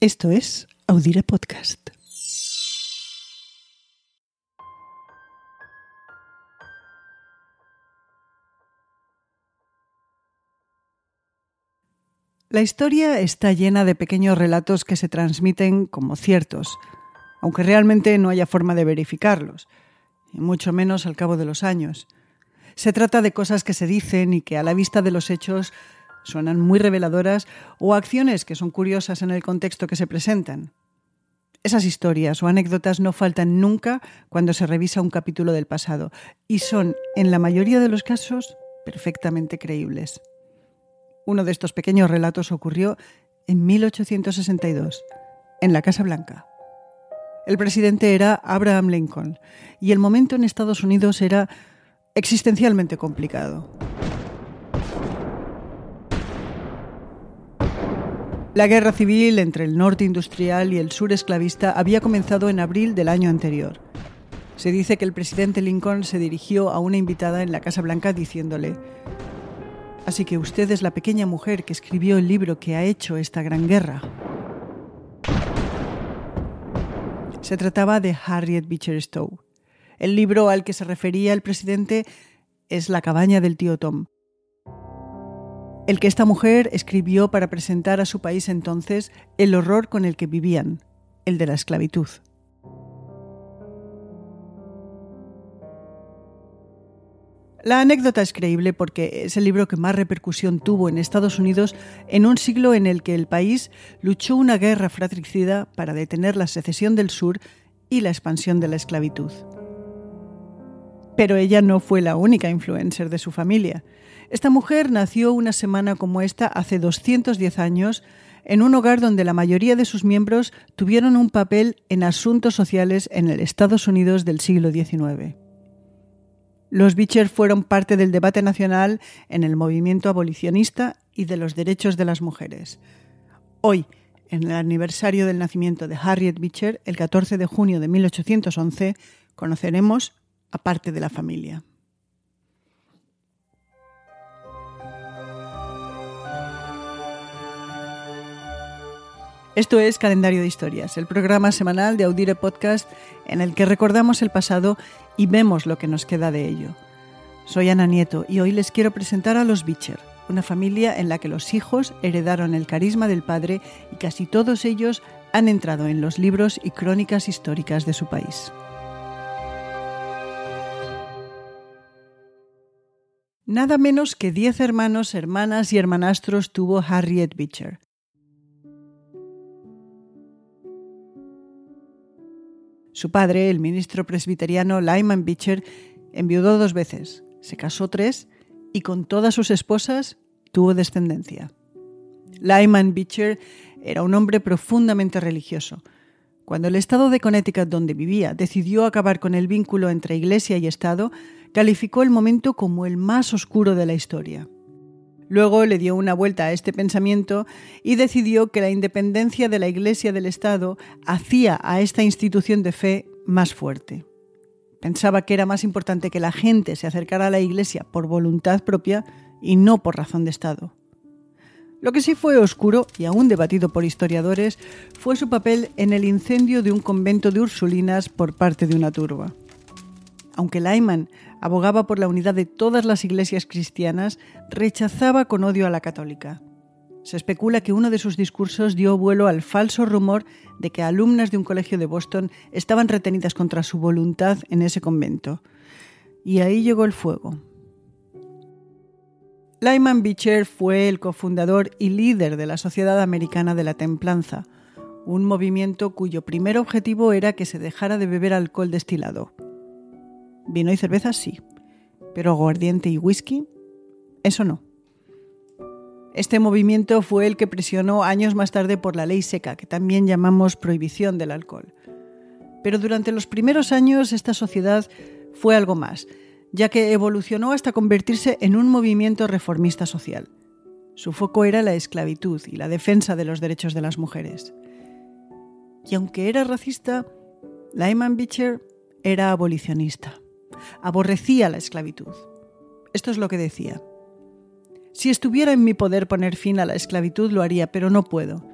Esto es Audire Podcast. La historia está llena de pequeños relatos que se transmiten como ciertos, aunque realmente no haya forma de verificarlos, y mucho menos al cabo de los años. Se trata de cosas que se dicen y que a la vista de los hechos suenan muy reveladoras o acciones que son curiosas en el contexto que se presentan. Esas historias o anécdotas no faltan nunca cuando se revisa un capítulo del pasado y son, en la mayoría de los casos, perfectamente creíbles. Uno de estos pequeños relatos ocurrió en 1862, en la Casa Blanca. El presidente era Abraham Lincoln y el momento en Estados Unidos era existencialmente complicado. La guerra civil entre el norte industrial y el sur esclavista había comenzado en abril del año anterior. Se dice que el presidente Lincoln se dirigió a una invitada en la Casa Blanca diciéndole, Así que usted es la pequeña mujer que escribió el libro que ha hecho esta gran guerra. Se trataba de Harriet Beecher Stowe. El libro al que se refería el presidente es La cabaña del tío Tom, el que esta mujer escribió para presentar a su país entonces el horror con el que vivían, el de la esclavitud. La anécdota es creíble porque es el libro que más repercusión tuvo en Estados Unidos en un siglo en el que el país luchó una guerra fratricida para detener la secesión del sur y la expansión de la esclavitud. Pero ella no fue la única influencer de su familia. Esta mujer nació una semana como esta hace 210 años en un hogar donde la mayoría de sus miembros tuvieron un papel en asuntos sociales en el Estados Unidos del siglo XIX. Los Beecher fueron parte del debate nacional en el movimiento abolicionista y de los derechos de las mujeres. Hoy, en el aniversario del nacimiento de Harriet Beecher, el 14 de junio de 1811, conoceremos a parte de la familia. Esto es Calendario de Historias, el programa semanal de Audire Podcast en el que recordamos el pasado y vemos lo que nos queda de ello. Soy Ana Nieto y hoy les quiero presentar a los Beecher, una familia en la que los hijos heredaron el carisma del padre y casi todos ellos han entrado en los libros y crónicas históricas de su país. Nada menos que diez hermanos, hermanas y hermanastros tuvo Harriet Beecher. Su padre, el ministro presbiteriano Lyman Beecher, enviudó dos veces, se casó tres y con todas sus esposas tuvo descendencia. Lyman Beecher era un hombre profundamente religioso. Cuando el estado de Connecticut donde vivía decidió acabar con el vínculo entre iglesia y Estado, calificó el momento como el más oscuro de la historia. Luego le dio una vuelta a este pensamiento y decidió que la independencia de la Iglesia del Estado hacía a esta institución de fe más fuerte. Pensaba que era más importante que la gente se acercara a la Iglesia por voluntad propia y no por razón de Estado. Lo que sí fue oscuro y aún debatido por historiadores fue su papel en el incendio de un convento de Ursulinas por parte de una turba. Aunque Lyman abogaba por la unidad de todas las iglesias cristianas, rechazaba con odio a la católica. Se especula que uno de sus discursos dio vuelo al falso rumor de que alumnas de un colegio de Boston estaban retenidas contra su voluntad en ese convento. Y ahí llegó el fuego. Lyman Beecher fue el cofundador y líder de la Sociedad Americana de la Templanza, un movimiento cuyo primer objetivo era que se dejara de beber alcohol destilado. Vino y cerveza sí, pero aguardiente y whisky, eso no. Este movimiento fue el que presionó años más tarde por la ley seca, que también llamamos prohibición del alcohol. Pero durante los primeros años esta sociedad fue algo más, ya que evolucionó hasta convertirse en un movimiento reformista social. Su foco era la esclavitud y la defensa de los derechos de las mujeres. Y aunque era racista, Lyman Beecher era abolicionista aborrecía la esclavitud. Esto es lo que decía. Si estuviera en mi poder poner fin a la esclavitud lo haría, pero no puedo.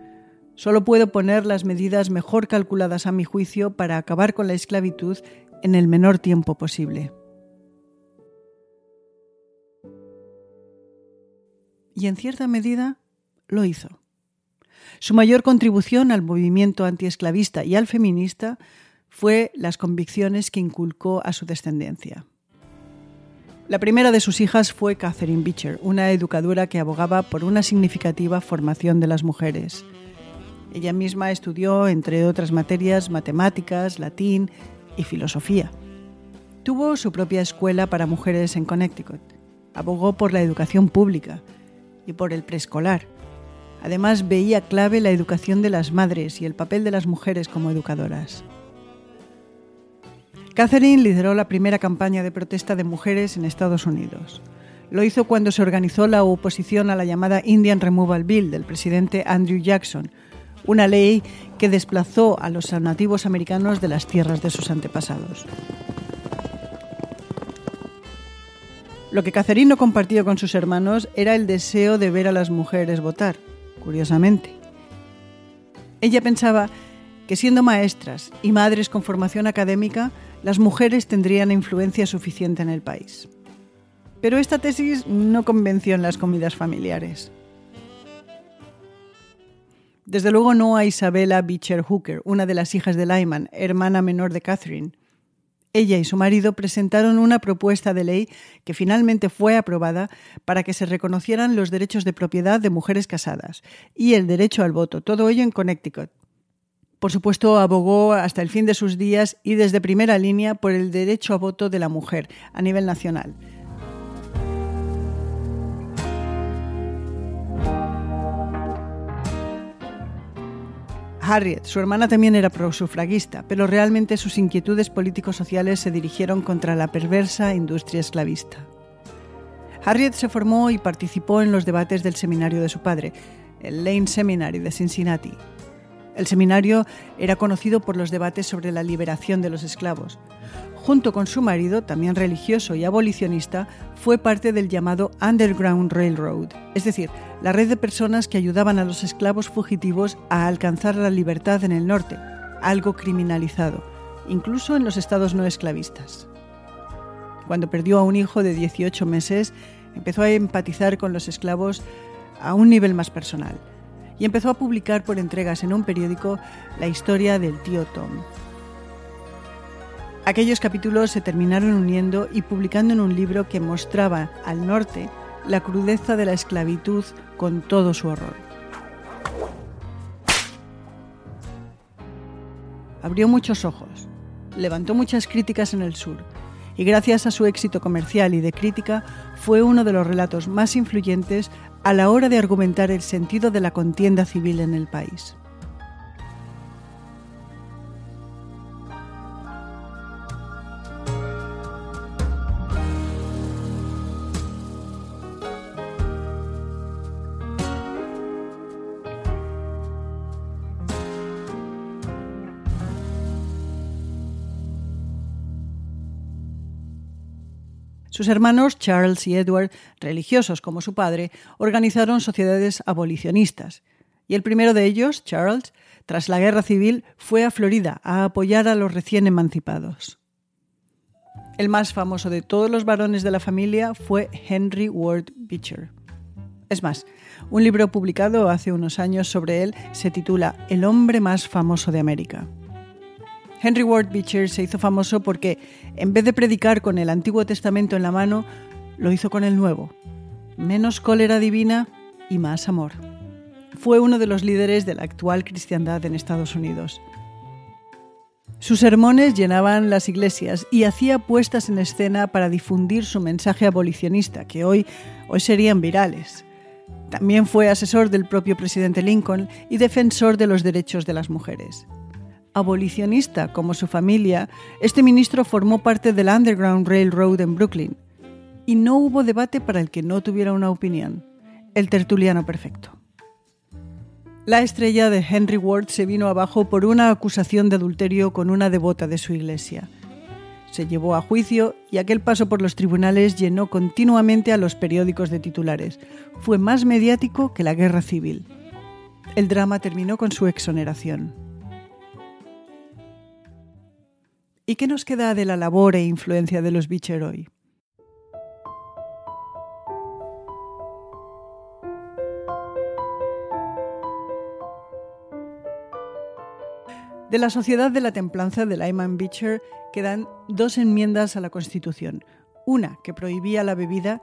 Solo puedo poner las medidas mejor calculadas a mi juicio para acabar con la esclavitud en el menor tiempo posible. Y en cierta medida lo hizo. Su mayor contribución al movimiento antiesclavista y al feminista fue las convicciones que inculcó a su descendencia. La primera de sus hijas fue Catherine Beecher, una educadora que abogaba por una significativa formación de las mujeres. Ella misma estudió, entre otras materias, matemáticas, latín y filosofía. Tuvo su propia escuela para mujeres en Connecticut. Abogó por la educación pública y por el preescolar. Además, veía clave la educación de las madres y el papel de las mujeres como educadoras. Catherine lideró la primera campaña de protesta de mujeres en Estados Unidos. Lo hizo cuando se organizó la oposición a la llamada Indian Removal Bill del presidente Andrew Jackson, una ley que desplazó a los nativos americanos de las tierras de sus antepasados. Lo que Catherine no compartió con sus hermanos era el deseo de ver a las mujeres votar, curiosamente. Ella pensaba siendo maestras y madres con formación académica, las mujeres tendrían influencia suficiente en el país. Pero esta tesis no convenció en las comidas familiares. Desde luego no a Isabella Beecher Hooker, una de las hijas de Lyman, hermana menor de Catherine. Ella y su marido presentaron una propuesta de ley que finalmente fue aprobada para que se reconocieran los derechos de propiedad de mujeres casadas y el derecho al voto, todo ello en Connecticut. Por supuesto, abogó hasta el fin de sus días y desde primera línea por el derecho a voto de la mujer a nivel nacional. Harriet, su hermana también era prosufragista, pero realmente sus inquietudes políticos-sociales se dirigieron contra la perversa industria esclavista. Harriet se formó y participó en los debates del seminario de su padre, el Lane Seminary de Cincinnati, el seminario era conocido por los debates sobre la liberación de los esclavos. Junto con su marido, también religioso y abolicionista, fue parte del llamado Underground Railroad, es decir, la red de personas que ayudaban a los esclavos fugitivos a alcanzar la libertad en el norte, algo criminalizado, incluso en los estados no esclavistas. Cuando perdió a un hijo de 18 meses, empezó a empatizar con los esclavos a un nivel más personal y empezó a publicar por entregas en un periódico la historia del tío Tom. Aquellos capítulos se terminaron uniendo y publicando en un libro que mostraba al norte la crudeza de la esclavitud con todo su horror. Abrió muchos ojos, levantó muchas críticas en el sur y gracias a su éxito comercial y de crítica fue uno de los relatos más influyentes a la hora de argumentar el sentido de la contienda civil en el país. Sus hermanos Charles y Edward, religiosos como su padre, organizaron sociedades abolicionistas. Y el primero de ellos, Charles, tras la guerra civil, fue a Florida a apoyar a los recién emancipados. El más famoso de todos los varones de la familia fue Henry Ward Beecher. Es más, un libro publicado hace unos años sobre él se titula El hombre más famoso de América. Henry Ward Beecher se hizo famoso porque, en vez de predicar con el Antiguo Testamento en la mano, lo hizo con el Nuevo. Menos cólera divina y más amor. Fue uno de los líderes de la actual cristiandad en Estados Unidos. Sus sermones llenaban las iglesias y hacía puestas en escena para difundir su mensaje abolicionista, que hoy, hoy serían virales. También fue asesor del propio presidente Lincoln y defensor de los derechos de las mujeres abolicionista como su familia, este ministro formó parte del Underground Railroad en Brooklyn. Y no hubo debate para el que no tuviera una opinión. El tertuliano perfecto. La estrella de Henry Ward se vino abajo por una acusación de adulterio con una devota de su iglesia. Se llevó a juicio y aquel paso por los tribunales llenó continuamente a los periódicos de titulares. Fue más mediático que la guerra civil. El drama terminó con su exoneración. ¿Y qué nos queda de la labor e influencia de los Beecher hoy? De la Sociedad de la Templanza de Lyman Beecher quedan dos enmiendas a la Constitución, una que prohibía la bebida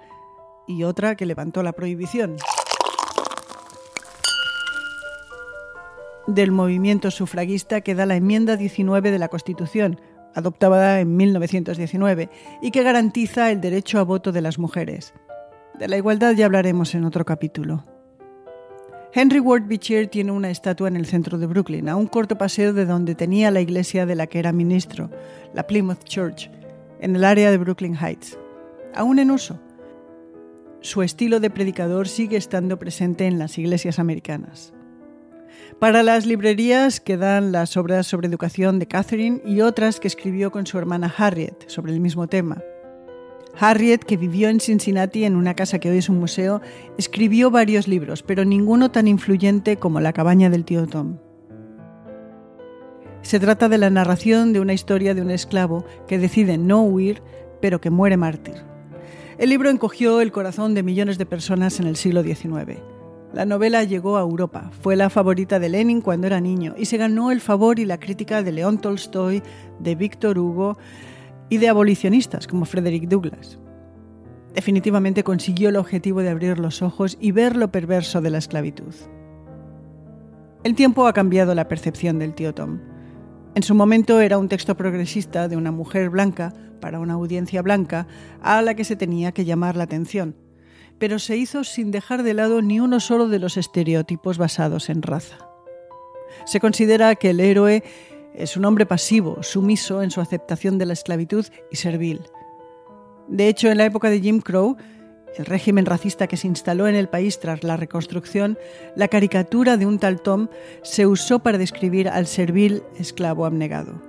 y otra que levantó la prohibición. Del movimiento sufragista queda la enmienda 19 de la Constitución, adoptada en 1919, y que garantiza el derecho a voto de las mujeres. De la igualdad ya hablaremos en otro capítulo. Henry Ward Beecher tiene una estatua en el centro de Brooklyn, a un corto paseo de donde tenía la iglesia de la que era ministro, la Plymouth Church, en el área de Brooklyn Heights, aún en uso. Su estilo de predicador sigue estando presente en las iglesias americanas. Para las librerías quedan las obras sobre educación de Catherine y otras que escribió con su hermana Harriet sobre el mismo tema. Harriet, que vivió en Cincinnati en una casa que hoy es un museo, escribió varios libros, pero ninguno tan influyente como La cabaña del tío Tom. Se trata de la narración de una historia de un esclavo que decide no huir, pero que muere mártir. El libro encogió el corazón de millones de personas en el siglo XIX. La novela llegó a Europa, fue la favorita de Lenin cuando era niño y se ganó el favor y la crítica de León Tolstoy, de Víctor Hugo, y de abolicionistas como Frederick Douglass. Definitivamente consiguió el objetivo de abrir los ojos y ver lo perverso de la esclavitud. El tiempo ha cambiado la percepción del tío Tom. En su momento era un texto progresista de una mujer blanca para una audiencia blanca a la que se tenía que llamar la atención, pero se hizo sin dejar de lado ni uno solo de los estereotipos basados en raza. Se considera que el héroe es un hombre pasivo, sumiso en su aceptación de la esclavitud y servil. De hecho, en la época de Jim Crow, el régimen racista que se instaló en el país tras la reconstrucción, la caricatura de un tal Tom se usó para describir al servil esclavo abnegado.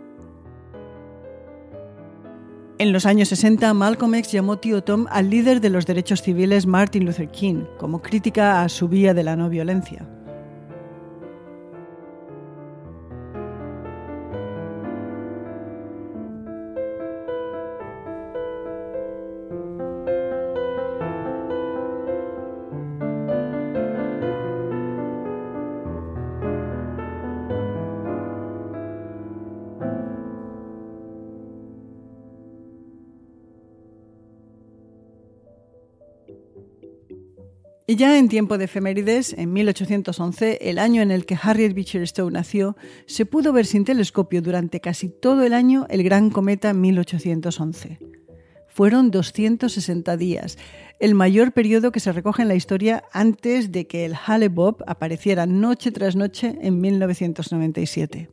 En los años 60, Malcolm X llamó tío Tom al líder de los derechos civiles Martin Luther King, como crítica a su vía de la no violencia. Y ya en tiempo de efemérides, en 1811, el año en el que Harriet Beecher Stowe nació, se pudo ver sin telescopio durante casi todo el año el gran cometa 1811. Fueron 260 días, el mayor periodo que se recoge en la historia antes de que el Hale-Bopp apareciera noche tras noche en 1997.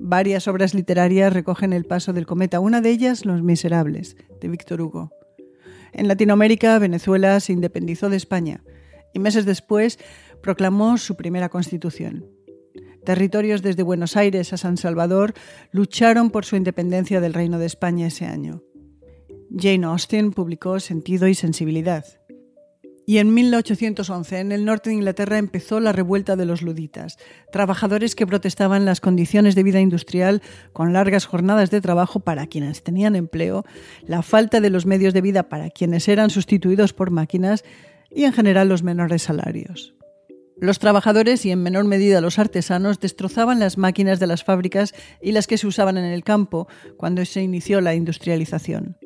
Varias obras literarias recogen el paso del cometa, una de ellas Los Miserables, de Víctor Hugo. En Latinoamérica, Venezuela se independizó de España y meses después proclamó su primera constitución. Territorios desde Buenos Aires a San Salvador lucharon por su independencia del Reino de España ese año. Jane Austen publicó Sentido y Sensibilidad. Y en 1811, en el norte de Inglaterra, empezó la revuelta de los luditas, trabajadores que protestaban las condiciones de vida industrial con largas jornadas de trabajo para quienes tenían empleo, la falta de los medios de vida para quienes eran sustituidos por máquinas y en general los menores salarios. Los trabajadores y en menor medida los artesanos destrozaban las máquinas de las fábricas y las que se usaban en el campo cuando se inició la industrialización.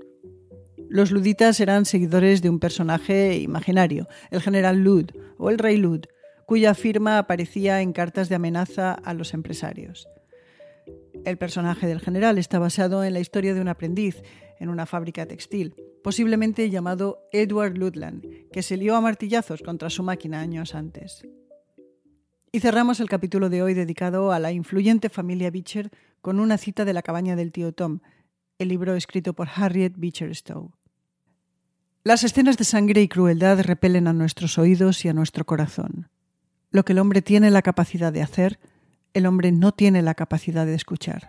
Los luditas eran seguidores de un personaje imaginario, el general Lud o el rey Lud, cuya firma aparecía en cartas de amenaza a los empresarios. El personaje del general está basado en la historia de un aprendiz en una fábrica textil, posiblemente llamado Edward Ludland, que se lió a martillazos contra su máquina años antes. Y cerramos el capítulo de hoy dedicado a la influyente familia Beecher con una cita de la cabaña del tío Tom, el libro escrito por Harriet Beecher Stowe. Las escenas de sangre y crueldad repelen a nuestros oídos y a nuestro corazón. Lo que el hombre tiene la capacidad de hacer, el hombre no tiene la capacidad de escuchar.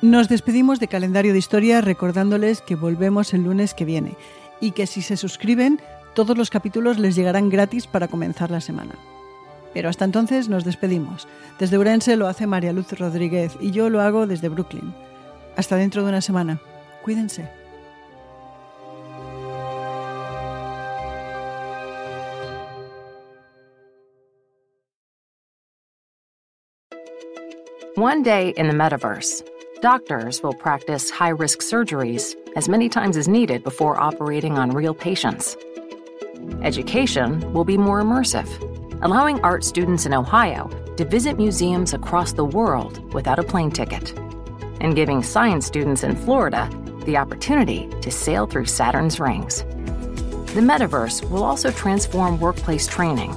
Nos despedimos de calendario de historia recordándoles que volvemos el lunes que viene y que si se suscriben Todos los capítulos les llegarán gratis para comenzar la semana. Pero hasta entonces nos despedimos. Desde Urense lo hace María Luz Rodríguez y yo lo hago desde Brooklyn. Hasta dentro de una semana. Cuídense. One day in the metaverse, doctors will practice high risk surgeries as many times as needed before operating on real patients. Education will be more immersive, allowing art students in Ohio to visit museums across the world without a plane ticket, and giving science students in Florida the opportunity to sail through Saturn's rings. The metaverse will also transform workplace training.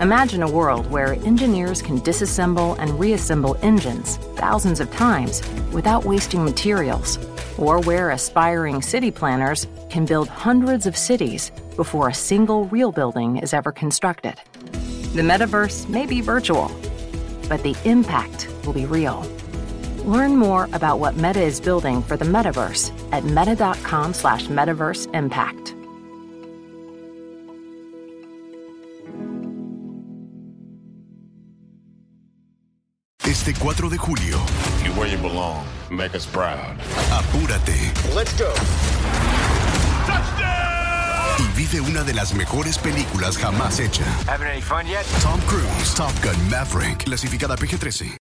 Imagine a world where engineers can disassemble and reassemble engines thousands of times without wasting materials, or where aspiring city planners can build hundreds of cities before a single real building is ever constructed. The metaverse may be virtual, but the impact will be real. Learn more about what Meta is building for the metaverse at meta.com slash metaverse impact. Este 4 de julio, You're where you belong. Make us proud. apúrate Let's go. Touchdown! y vive una de las mejores películas jamás hecha. Having any fun yet? Tom Cruise, Top Gun Maverick, clasificada PG-13.